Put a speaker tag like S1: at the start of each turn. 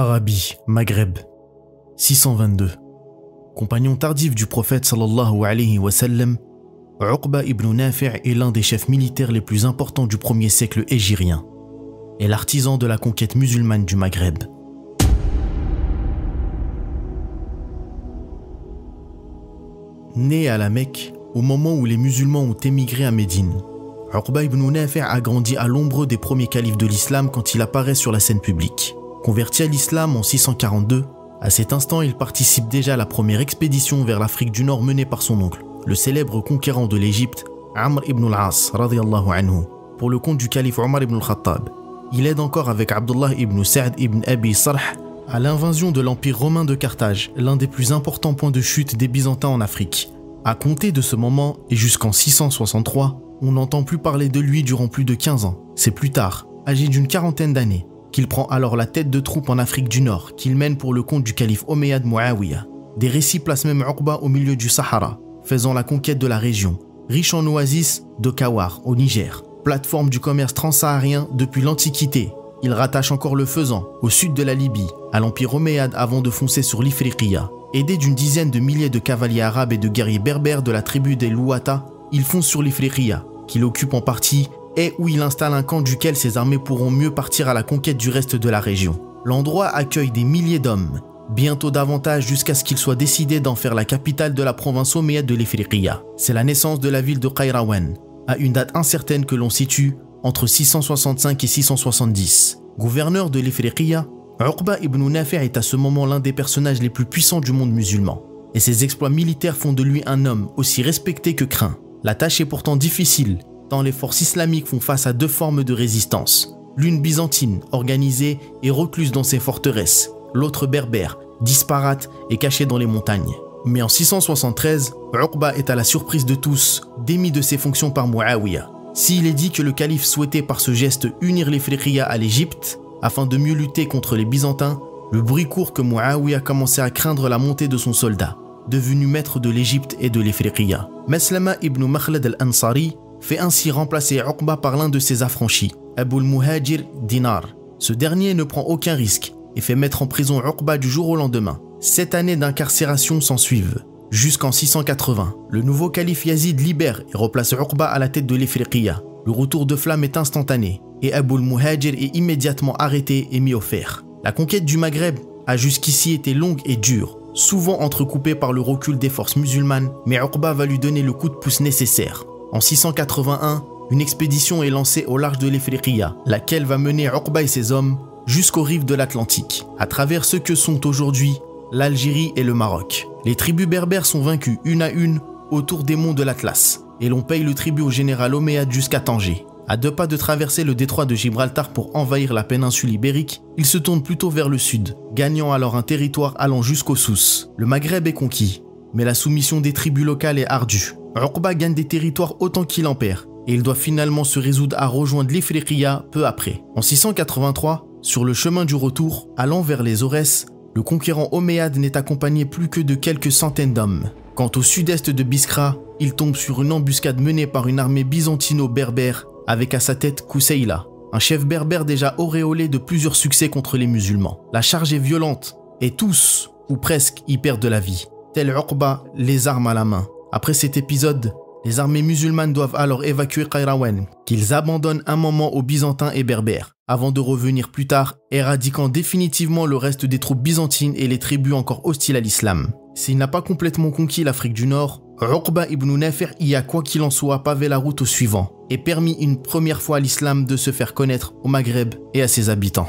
S1: Arabie, Maghreb, 622. Compagnon tardif du prophète sallallahu alayhi wa sallam, Uqba ibn Nafi' est l'un des chefs militaires les plus importants du premier siècle égyrien et l'artisan de la conquête musulmane du Maghreb. Né à la Mecque, au moment où les musulmans ont émigré à Médine, Uqba ibn Nafi' a grandi à l'ombre des premiers califes de l'islam quand il apparaît sur la scène publique. Converti à l'islam en 642, à cet instant il participe déjà à la première expédition vers l'Afrique du Nord menée par son oncle, le célèbre conquérant de l'Égypte, Amr ibn al-As, pour le compte du calife Omar ibn al-Khattab. Il aide encore avec Abdullah ibn Sa'd ibn Abi Sarh à l'invasion de l'Empire romain de Carthage, l'un des plus importants points de chute des Byzantins en Afrique. À compter de ce moment et jusqu'en 663, on n'entend plus parler de lui durant plus de 15 ans. C'est plus tard, âgé d'une quarantaine d'années, qu'il prend alors la tête de troupes en Afrique du Nord, qu'il mène pour le compte du calife Omeyyad Muawiyah. Des récits placent même Uqba au milieu du Sahara, faisant la conquête de la région, riche en oasis de Kawar, au Niger, plateforme du commerce transsaharien depuis l'Antiquité. Il rattache encore le Faisan, au sud de la Libye, à l'Empire Omeyyade avant de foncer sur l'Ifriqiya. Aidé d'une dizaine de milliers de cavaliers arabes et de guerriers berbères de la tribu des Louata, il fonce sur l'Ifriqiya, qu'il occupe en partie et où il installe un camp duquel ses armées pourront mieux partir à la conquête du reste de la région. L'endroit accueille des milliers d'hommes, bientôt davantage jusqu'à ce qu'il soit décidé d'en faire la capitale de la province omeyyade de l'Ifriqiya. C'est la naissance de la ville de Qayrawan, à une date incertaine que l'on situe entre 665 et 670. Gouverneur de l'Ifriqiya, Uqba ibn Nafi' est à ce moment l'un des personnages les plus puissants du monde musulman, et ses exploits militaires font de lui un homme aussi respecté que craint. La tâche est pourtant difficile, tant les forces islamiques font face à deux formes de résistance. L'une byzantine, organisée et recluse dans ses forteresses, l'autre berbère, disparate et cachée dans les montagnes. Mais en 673, Uqba est à la surprise de tous, démis de ses fonctions par Muawiyah. S'il est dit que le calife souhaitait par ce geste unir les à l'Égypte, afin de mieux lutter contre les Byzantins, le bruit court que Muawiyah commençait à craindre la montée de son soldat, devenu maître de l'Égypte et de l'Ifriqiya. Maslama ibn Makhlad al-Ansari fait ainsi remplacer Uqba par l'un de ses affranchis, Abu al-Muhajir Dinar. Ce dernier ne prend aucun risque et fait mettre en prison Uqba du jour au lendemain. Sept années d'incarcération s'ensuivent. Jusqu'en 680, le nouveau calife Yazid libère et replace Uqba à la tête de l'Ifriqiya. Le retour de flamme est instantané et Abu al-Muhajir est immédiatement arrêté et mis au fer. La conquête du Maghreb a jusqu'ici été longue et dure, souvent entrecoupée par le recul des forces musulmanes, mais Uqba va lui donner le coup de pouce nécessaire. En 681, une expédition est lancée au large de l'Ifriqiya, laquelle va mener Uqba et ses hommes jusqu'aux rives de l'Atlantique, à travers ce que sont aujourd'hui l'Algérie et le Maroc. Les tribus berbères sont vaincues une à une autour des monts de l'Atlas, et l'on paye le tribut au général Omeyyade jusqu'à Tanger. À deux pas de traverser le détroit de Gibraltar pour envahir la péninsule ibérique, il se tourne plutôt vers le sud, gagnant alors un territoire allant jusqu'au Sousse. Le Maghreb est conquis, mais la soumission des tribus locales est ardue. Uqba gagne des territoires autant qu'il en perd, et il doit finalement se résoudre à rejoindre l'Ifriqiya peu après. En 683, sur le chemin du retour, allant vers les Aurès, le conquérant Omeyyade n'est accompagné plus que de quelques centaines d'hommes. Quant au sud-est de Biskra, il tombe sur une embuscade menée par une armée byzantino-berbère avec à sa tête Kousseïla, un chef berbère déjà auréolé de plusieurs succès contre les musulmans. La charge est violente et tous, ou presque, y perdent de la vie. Tel Uqba, les armes à la main. Après cet épisode, les armées musulmanes doivent alors évacuer Qayrawan, qu'ils abandonnent un moment aux Byzantins et Berbères, avant de revenir plus tard, éradiquant définitivement le reste des troupes byzantines et les tribus encore hostiles à l'islam. S'il n'a pas complètement conquis l'Afrique du Nord, Uqba ibn Nafir y a quoi qu'il en soit pavé la route au suivant et permis une première fois à l'islam de se faire connaître au Maghreb et à ses habitants.